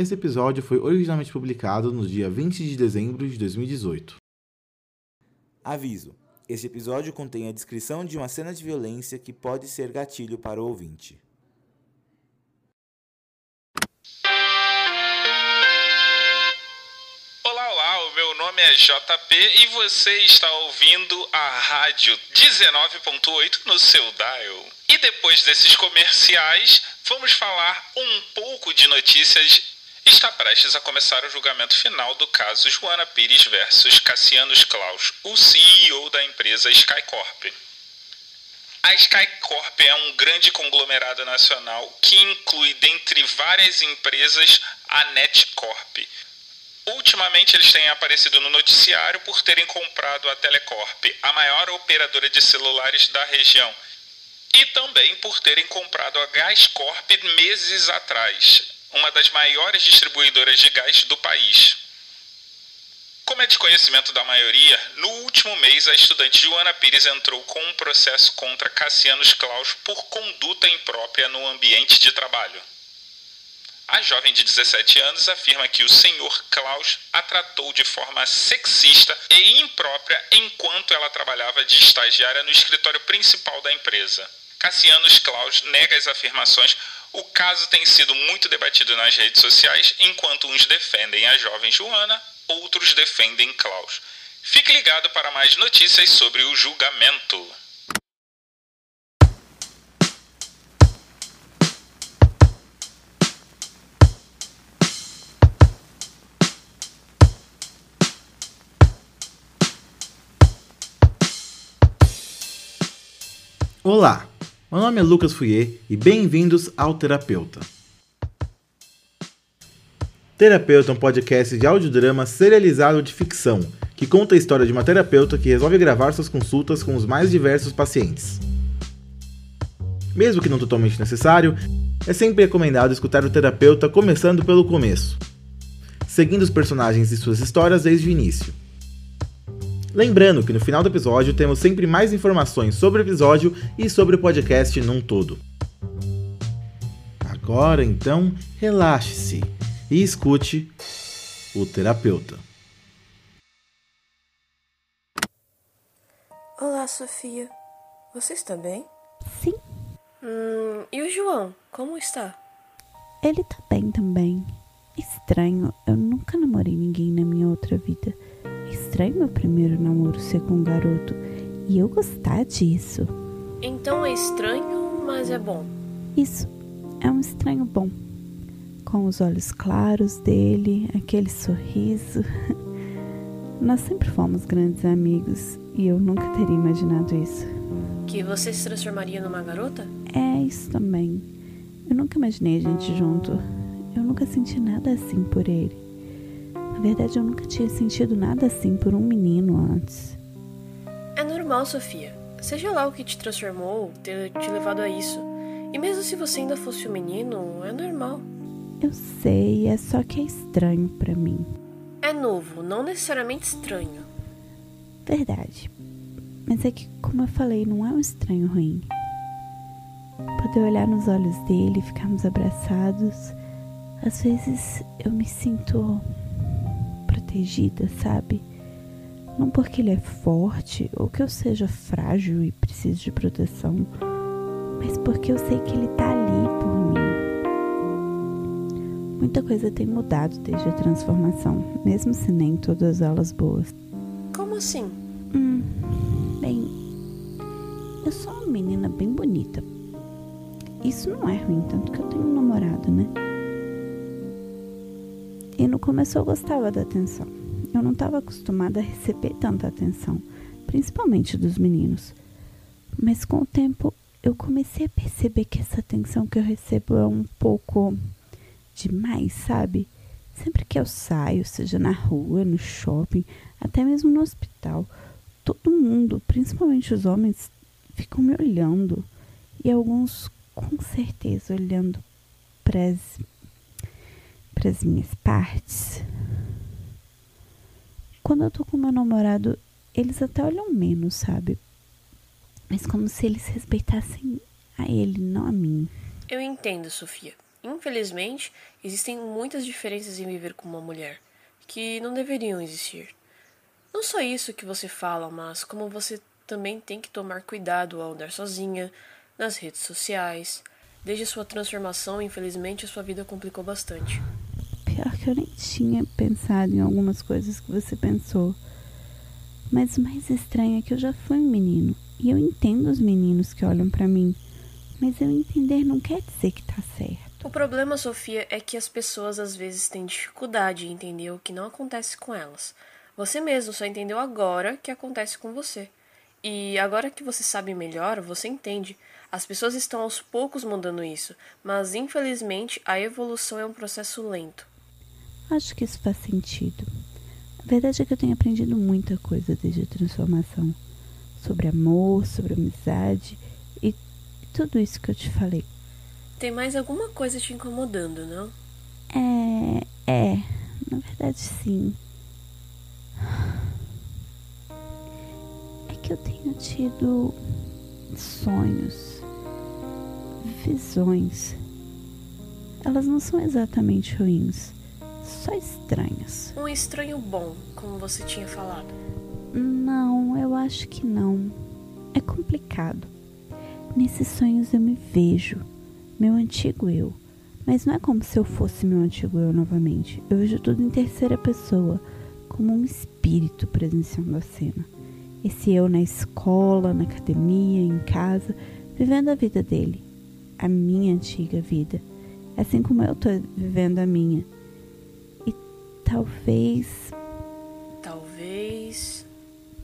Esse episódio foi originalmente publicado no dia 20 de dezembro de 2018. Aviso: este episódio contém a descrição de uma cena de violência que pode ser gatilho para o ouvinte. Olá, olá, o meu nome é JP e você está ouvindo a rádio 19.8 no seu dial. E depois desses comerciais, vamos falar um pouco de notícias. Está prestes a começar o julgamento final do caso Joana Pires versus Cassianos Klaus, o CEO da empresa Skycorp. A Skycorp é um grande conglomerado nacional que inclui, dentre várias empresas, a Netcorp. Ultimamente eles têm aparecido no noticiário por terem comprado a Telecorp, a maior operadora de celulares da região, e também por terem comprado a Gascorp meses atrás, uma das maiores distribuidoras de gás do país. Como é de conhecimento da maioria, no último mês a estudante Joana Pires entrou com um processo contra Cassianos Klaus por conduta imprópria no ambiente de trabalho. A jovem de 17 anos afirma que o senhor Klaus a tratou de forma sexista e imprópria enquanto ela trabalhava de estagiária no escritório principal da empresa. Cassianos Klaus nega as afirmações. O caso tem sido muito debatido nas redes sociais, enquanto uns defendem a jovem Joana, outros defendem Klaus. Fique ligado para mais notícias sobre o julgamento. Olá, meu nome é Lucas Fouier e bem-vindos ao Terapeuta. Terapeuta é um podcast de audiodrama serializado de ficção, que conta a história de uma terapeuta que resolve gravar suas consultas com os mais diversos pacientes. Mesmo que não totalmente necessário, é sempre recomendado escutar o terapeuta começando pelo começo, seguindo os personagens e suas histórias desde o início. Lembrando que no final do episódio temos sempre mais informações sobre o episódio e sobre o podcast num todo. Agora então, relaxe-se e escute o terapeuta. Olá, Sofia. Você está bem? Sim, Hum, e o João, como está? ele tá bem também. Estranho, eu nunca namorei ninguém na minha outra vida. Estranho meu primeiro namoro ser com um garoto e eu gostar disso. Então é estranho, mas é bom. Isso é um estranho bom. Com os olhos claros dele, aquele sorriso. Nós sempre fomos grandes amigos e eu nunca teria imaginado isso. Que você se transformaria numa garota? É isso também. Eu nunca imaginei a gente junto. Eu nunca senti nada assim por ele. Na verdade, eu nunca tinha sentido nada assim por um menino antes. É normal, Sofia. Seja lá o que te transformou, ter te levado a isso. E mesmo se você ainda fosse um menino, é normal. Eu sei, é só que é estranho pra mim. É novo, não necessariamente estranho. Verdade. Mas é que, como eu falei, não é um estranho ruim. Poder olhar nos olhos dele e ficarmos abraçados, às vezes eu me sinto protegida, sabe? Não porque ele é forte ou que eu seja frágil e preciso de proteção, mas porque eu sei que ele tá ali por mim. Muita coisa tem mudado desde a transformação, mesmo se nem todas elas boas. Como assim? Hum, bem, eu sou uma menina bem bonita. Isso não é ruim, tanto que eu tenho um namorado, né? E no começo eu gostava da atenção. Eu não estava acostumada a receber tanta atenção, principalmente dos meninos. Mas com o tempo eu comecei a perceber que essa atenção que eu recebo é um pouco demais, sabe? Sempre que eu saio, seja na rua, no shopping, até mesmo no hospital, todo mundo, principalmente os homens, ficam me olhando. E alguns, com certeza, olhando para as minhas partes. Quando eu tô com meu namorado, eles até olham menos, sabe? Mas como se eles respeitassem a ele, não a mim. Eu entendo, Sofia. Infelizmente, existem muitas diferenças em viver com uma mulher que não deveriam existir. Não só isso que você fala, mas como você também tem que tomar cuidado ao andar sozinha, nas redes sociais. Desde sua transformação, infelizmente, a sua vida complicou bastante. Pior que eu nem tinha pensado em algumas coisas que você pensou. Mas o mais estranho é que eu já fui um menino. E eu entendo os meninos que olham para mim. Mas eu entender não quer dizer que tá certo. O problema, Sofia, é que as pessoas às vezes têm dificuldade em entender o que não acontece com elas. Você mesmo só entendeu agora que acontece com você. E agora que você sabe melhor, você entende. As pessoas estão aos poucos mudando isso, mas infelizmente a evolução é um processo lento. Acho que isso faz sentido. A verdade é que eu tenho aprendido muita coisa desde a transformação. Sobre amor, sobre amizade e tudo isso que eu te falei. Tem mais alguma coisa te incomodando, não? É. É. Na verdade, sim. É que eu tenho tido sonhos, visões. Elas não são exatamente ruins, só estranhas. Um estranho bom, como você tinha falado. Não, eu acho que não. É complicado. Nesses sonhos eu me vejo meu antigo eu. Mas não é como se eu fosse meu antigo eu novamente. Eu vejo tudo em terceira pessoa, como um espírito presenciando a cena. Esse eu na escola, na academia, em casa, vivendo a vida dele, a minha antiga vida, assim como eu tô vivendo a minha. Talvez. Talvez.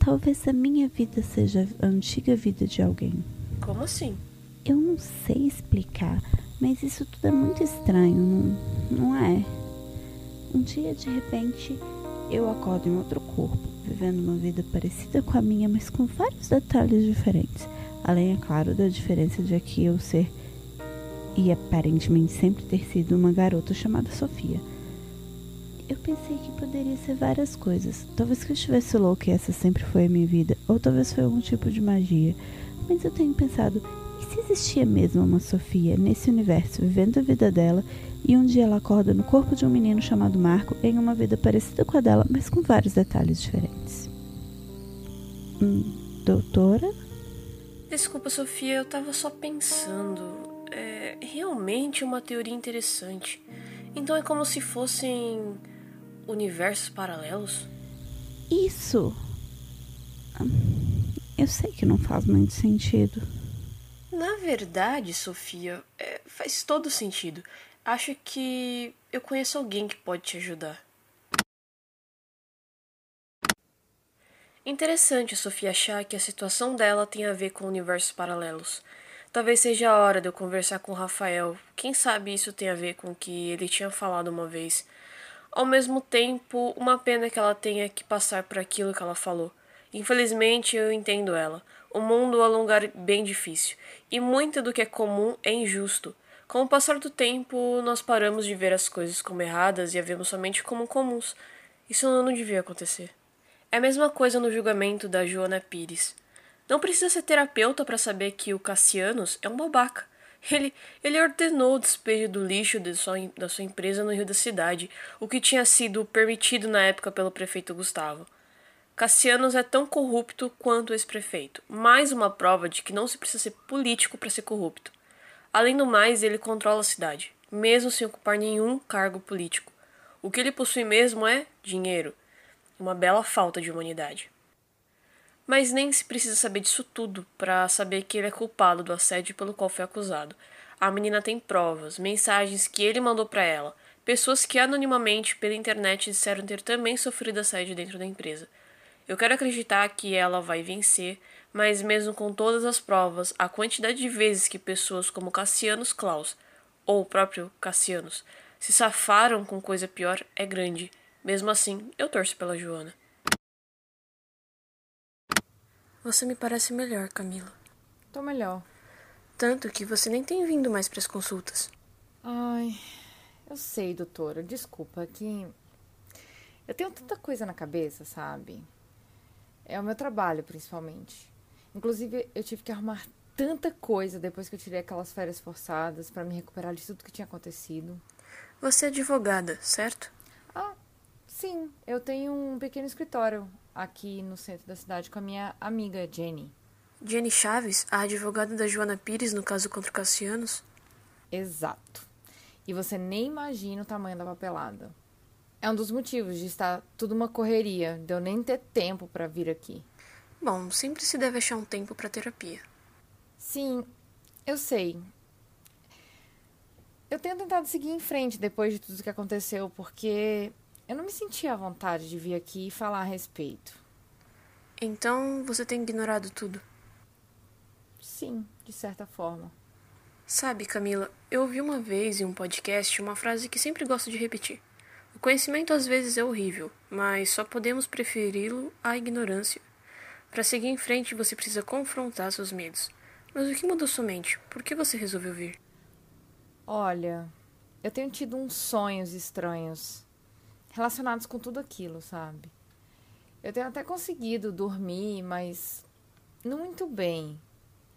Talvez a minha vida seja a antiga vida de alguém. Como assim? Eu não sei explicar, mas isso tudo é muito estranho, não, não é? Um dia, de repente, eu acordo em outro corpo, vivendo uma vida parecida com a minha, mas com vários detalhes diferentes. Além, é claro, da diferença de aqui eu ser e aparentemente sempre ter sido uma garota chamada Sofia. Eu pensei que poderia ser várias coisas. Talvez que eu estivesse louca e essa sempre foi a minha vida, ou talvez foi algum tipo de magia. Mas eu tenho pensado, e se existia mesmo uma Sofia nesse universo vivendo a vida dela e um dia ela acorda no corpo de um menino chamado Marco em uma vida parecida com a dela, mas com vários detalhes diferentes? Hum, doutora? Desculpa, Sofia, eu tava só pensando. É realmente uma teoria interessante. Então é como se fossem universos paralelos? Isso! Hum, eu sei que não faz muito sentido. Na verdade, Sofia, é, faz todo sentido. Acho que eu conheço alguém que pode te ajudar. Interessante a Sofia achar que a situação dela tem a ver com universos paralelos. Talvez seja a hora de eu conversar com o Rafael. Quem sabe isso tem a ver com o que ele tinha falado uma vez. Ao mesmo tempo, uma pena que ela tenha que passar por aquilo que ela falou. Infelizmente, eu entendo ela. O mundo é um lugar bem difícil, e muito do que é comum é injusto. Com o passar do tempo, nós paramos de ver as coisas como erradas e a vemos somente como comuns. Isso não devia acontecer. É a mesma coisa no julgamento da Joana Pires. Não precisa ser terapeuta para saber que o Cassianos é um babaca. Ele, ele ordenou o despejo do lixo de sua, da sua empresa no Rio da Cidade, o que tinha sido permitido na época pelo prefeito Gustavo. Cassianos é tão corrupto quanto o ex-prefeito. Mais uma prova de que não se precisa ser político para ser corrupto. Além do mais, ele controla a cidade, mesmo sem ocupar nenhum cargo político. O que ele possui mesmo é dinheiro. Uma bela falta de humanidade. Mas nem se precisa saber disso tudo para saber que ele é culpado do assédio pelo qual foi acusado. A menina tem provas, mensagens que ele mandou para ela, pessoas que anonimamente pela internet disseram ter também sofrido assédio dentro da empresa. Eu quero acreditar que ela vai vencer, mas mesmo com todas as provas, a quantidade de vezes que pessoas como Cassianos Klaus, ou o próprio Cassianos, se safaram com coisa pior é grande. Mesmo assim, eu torço pela Joana. Você me parece melhor, Camila. Tô melhor. Tanto que você nem tem vindo mais para as consultas. Ai, eu sei, doutora. Desculpa, que eu tenho tanta coisa na cabeça, sabe? É o meu trabalho, principalmente. Inclusive, eu tive que arrumar tanta coisa depois que eu tirei aquelas férias forçadas para me recuperar de tudo que tinha acontecido. Você é advogada, certo? Ah, sim. Eu tenho um pequeno escritório aqui no centro da cidade com a minha amiga Jenny. Jenny Chaves, a advogada da Joana Pires no caso contra o Cassianos? Exato. E você nem imagina o tamanho da papelada. É um dos motivos de estar tudo uma correria, de eu nem ter tempo para vir aqui. Bom, sempre se deve achar um tempo para terapia. Sim, eu sei. Eu tenho tentado seguir em frente depois de tudo que aconteceu, porque eu não me sentia à vontade de vir aqui e falar a respeito. Então você tem ignorado tudo? Sim, de certa forma. Sabe, Camila, eu ouvi uma vez em um podcast uma frase que sempre gosto de repetir. O conhecimento às vezes é horrível, mas só podemos preferi-lo à ignorância. Para seguir em frente, você precisa confrontar seus medos. Mas o que mudou sua mente? Por que você resolveu vir? Olha, eu tenho tido uns sonhos estranhos relacionados com tudo aquilo, sabe? Eu tenho até conseguido dormir, mas não muito bem.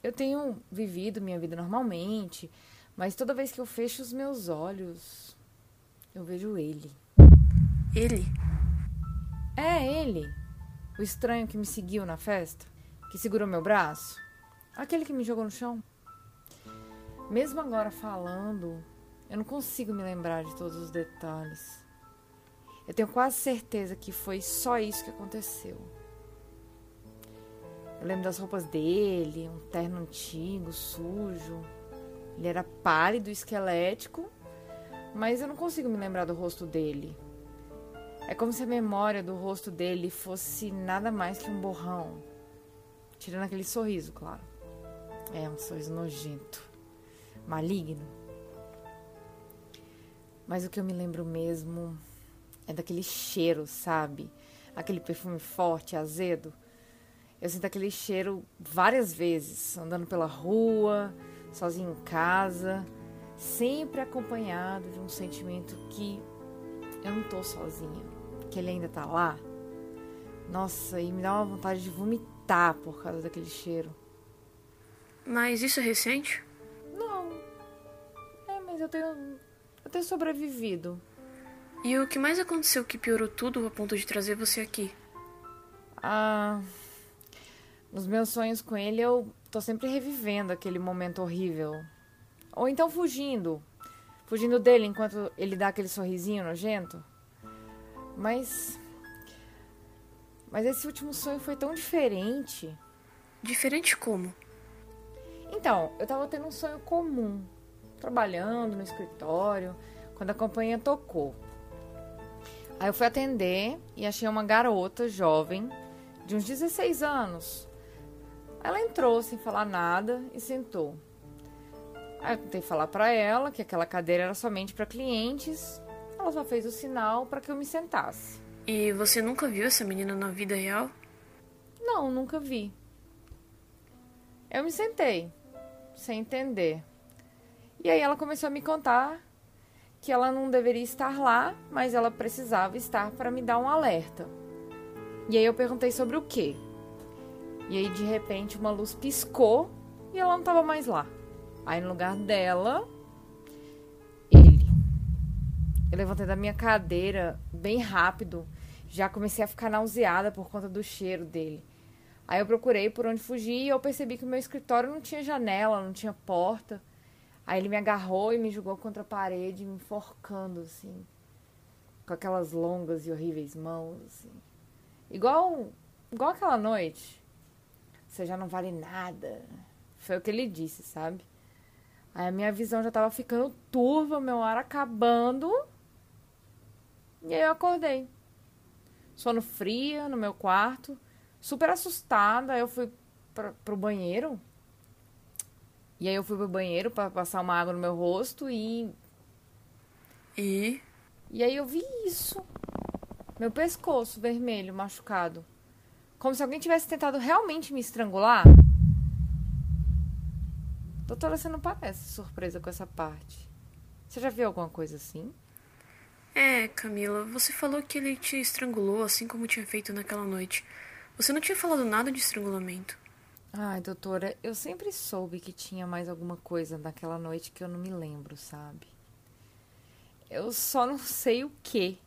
Eu tenho vivido minha vida normalmente, mas toda vez que eu fecho os meus olhos, eu vejo ele. Ele? É ele. O estranho que me seguiu na festa, que segurou meu braço, aquele que me jogou no chão. Mesmo agora falando, eu não consigo me lembrar de todos os detalhes. Eu tenho quase certeza que foi só isso que aconteceu. Eu lembro das roupas dele, um terno antigo, sujo. Ele era pálido, esquelético, mas eu não consigo me lembrar do rosto dele. É como se a memória do rosto dele fosse nada mais que um borrão. Tirando aquele sorriso, claro. É um sorriso nojento, maligno. Mas o que eu me lembro mesmo é daquele cheiro, sabe? Aquele perfume forte, azedo. Eu sinto aquele cheiro várias vezes, andando pela rua, sozinho em casa, sempre acompanhado de um sentimento que eu não tô sozinha, que ele ainda tá lá. Nossa, e me dá uma vontade de vomitar por causa daquele cheiro. Mas isso é recente? Não. É, mas eu tenho eu tenho sobrevivido. E o que mais aconteceu que piorou tudo a ponto de trazer você aqui? Ah, nos meus sonhos com ele, eu tô sempre revivendo aquele momento horrível. Ou então fugindo. Fugindo dele enquanto ele dá aquele sorrisinho nojento. Mas. Mas esse último sonho foi tão diferente. Diferente como? Então, eu tava tendo um sonho comum. Trabalhando no escritório, quando a companhia tocou. Aí eu fui atender e achei uma garota jovem, de uns 16 anos, ela entrou sem falar nada e sentou. Aí eu tentei falar para ela que aquela cadeira era somente para clientes. Ela só fez o sinal para que eu me sentasse. E você nunca viu essa menina na vida real? Não, nunca vi. Eu me sentei, sem entender. E aí ela começou a me contar que ela não deveria estar lá, mas ela precisava estar para me dar um alerta. E aí eu perguntei sobre o quê? E aí, de repente, uma luz piscou e ela não estava mais lá. Aí, no lugar dela, ele. Eu levantei da minha cadeira bem rápido. Já comecei a ficar nauseada por conta do cheiro dele. Aí eu procurei por onde fugir e eu percebi que o meu escritório não tinha janela, não tinha porta. Aí ele me agarrou e me jogou contra a parede, me enforcando, assim. Com aquelas longas e horríveis mãos, assim. Igual, igual aquela noite você já não vale nada. Foi o que ele disse, sabe? Aí a minha visão já tava ficando turva, meu ar acabando. E aí eu acordei. Sono fria no meu quarto, super assustada. Eu fui pra, pro banheiro. E aí eu fui pro banheiro para passar uma água no meu rosto e. E? E aí eu vi isso. Meu pescoço vermelho, machucado. Como se alguém tivesse tentado realmente me estrangular. Doutora, você não parece surpresa com essa parte. Você já viu alguma coisa assim? É, Camila, você falou que ele te estrangulou assim como tinha feito naquela noite. Você não tinha falado nada de estrangulamento. Ai, doutora, eu sempre soube que tinha mais alguma coisa naquela noite que eu não me lembro, sabe? Eu só não sei o que.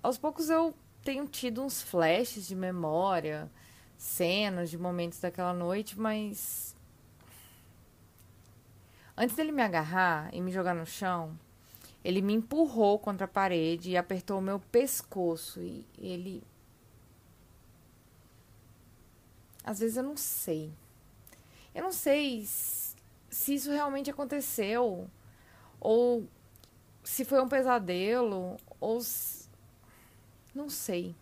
Aos poucos eu tenho tido uns flashes de memória, cenas de momentos daquela noite, mas. Antes dele me agarrar e me jogar no chão, ele me empurrou contra a parede e apertou o meu pescoço e ele Às vezes eu não sei. Eu não sei se isso realmente aconteceu ou se foi um pesadelo ou se... não sei.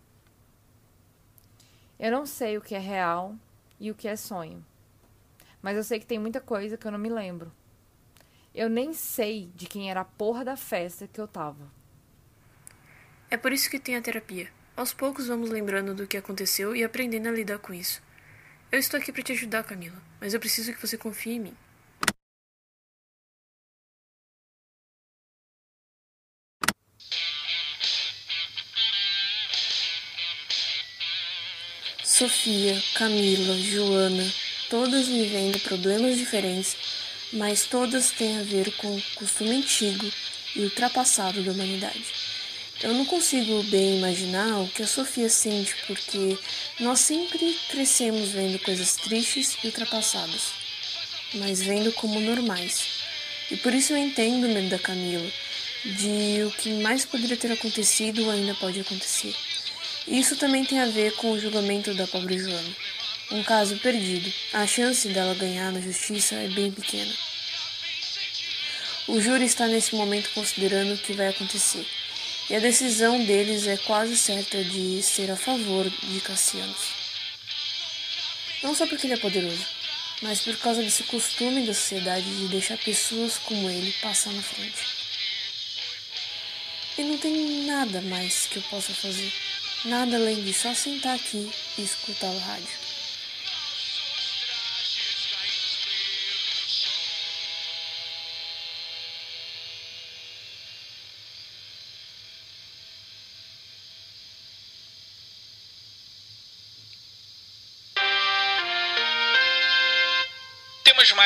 Eu não sei o que é real e o que é sonho. Mas eu sei que tem muita coisa que eu não me lembro. Eu nem sei de quem era a porra da festa que eu tava. É por isso que tem a terapia. Aos poucos vamos lembrando do que aconteceu e aprendendo a lidar com isso. Eu estou aqui para te ajudar, Camila, mas eu preciso que você confie em mim. Sofia, Camila, Joana, todas vivendo problemas diferentes, mas todas têm a ver com o costume antigo e ultrapassado da humanidade. Eu não consigo bem imaginar o que a Sofia sente, porque nós sempre crescemos vendo coisas tristes e ultrapassadas, mas vendo como normais. E por isso eu entendo o medo da Camila, de o que mais poderia ter acontecido ainda pode acontecer. Isso também tem a ver com o julgamento da pobre Joana. Um caso perdido. A chance dela ganhar na justiça é bem pequena. O júri está nesse momento considerando o que vai acontecer e a decisão deles é quase certa de ser a favor de Cassianos. Não só porque ele é poderoso, mas por causa desse costume da sociedade de deixar pessoas como ele passar na frente. E não tem nada mais que eu possa fazer, nada além de só sentar aqui e escutar o rádio.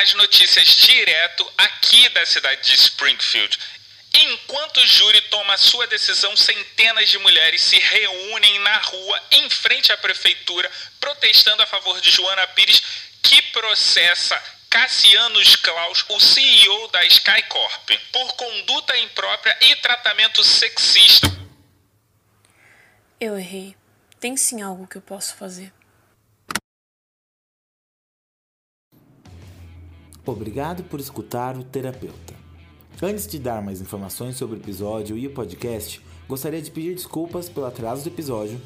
Mais notícias direto aqui da cidade de Springfield. Enquanto o júri toma sua decisão, centenas de mulheres se reúnem na rua em frente à prefeitura protestando a favor de Joana Pires, que processa Cassianos Klaus, o CEO da Skycorp, por conduta imprópria e tratamento sexista. Eu errei. Tem sim algo que eu posso fazer. Obrigado por escutar o Terapeuta. Antes de dar mais informações sobre o episódio e o podcast, gostaria de pedir desculpas pelo atraso do episódio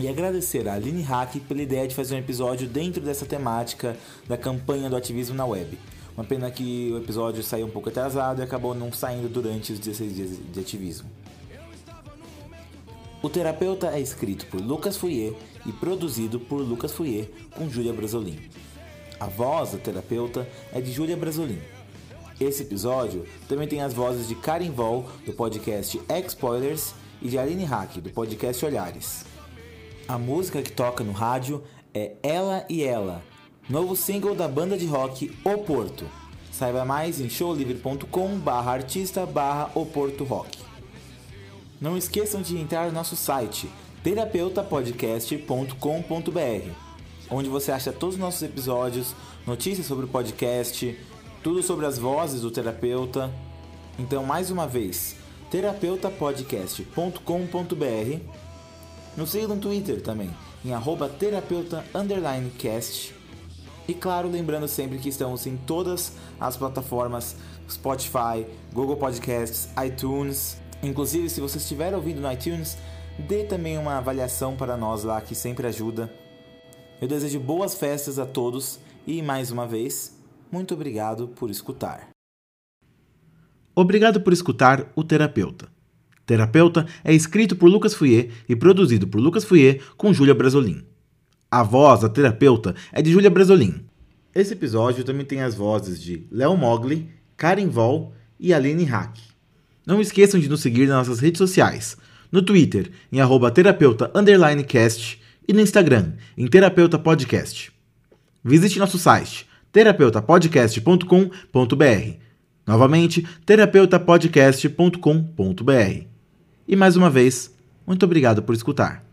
e agradecer a Aline Hack pela ideia de fazer um episódio dentro dessa temática da campanha do ativismo na web. Uma pena que o episódio saiu um pouco atrasado e acabou não saindo durante os 16 dias de ativismo. O Terapeuta é escrito por Lucas Fouier e produzido por Lucas Fouier com Júlia Brasolin. A voz da terapeuta é de Júlia Brasolin. Esse episódio também tem as vozes de Karen Vol, do podcast X-Spoilers, e de Aline Hack, do podcast Olhares. A música que toca no rádio é Ela e Ela, novo single da banda de rock O Porto. Saiba mais em showlivre.com barra artista barra Rock. Não esqueçam de entrar no nosso site terapeutapodcast.com.br onde você acha todos os nossos episódios, notícias sobre o podcast, tudo sobre as vozes do terapeuta. Então, mais uma vez, terapeutapodcast.com.br. Nos siga no Twitter também, em terapeuta_cast. E claro, lembrando sempre que estamos em todas as plataformas Spotify, Google Podcasts, iTunes. Inclusive, se você estiver ouvindo no iTunes, dê também uma avaliação para nós lá que sempre ajuda. Eu desejo boas festas a todos e, mais uma vez, muito obrigado por escutar. Obrigado por escutar O Terapeuta. Terapeuta é escrito por Lucas Fouier e produzido por Lucas Fouier com Júlia Brasolin. A voz da terapeuta é de Júlia Brasolin. Esse episódio também tem as vozes de Léo Mogli, Karen Vol e Aline Hack. Não esqueçam de nos seguir nas nossas redes sociais. No Twitter, em arroba terapeuta_cast e no Instagram, em Terapeuta Podcast. visite nosso site terapeutapodcast.com.br. Novamente, terapeutapodcast.com.br. E mais uma vez, muito obrigado por escutar.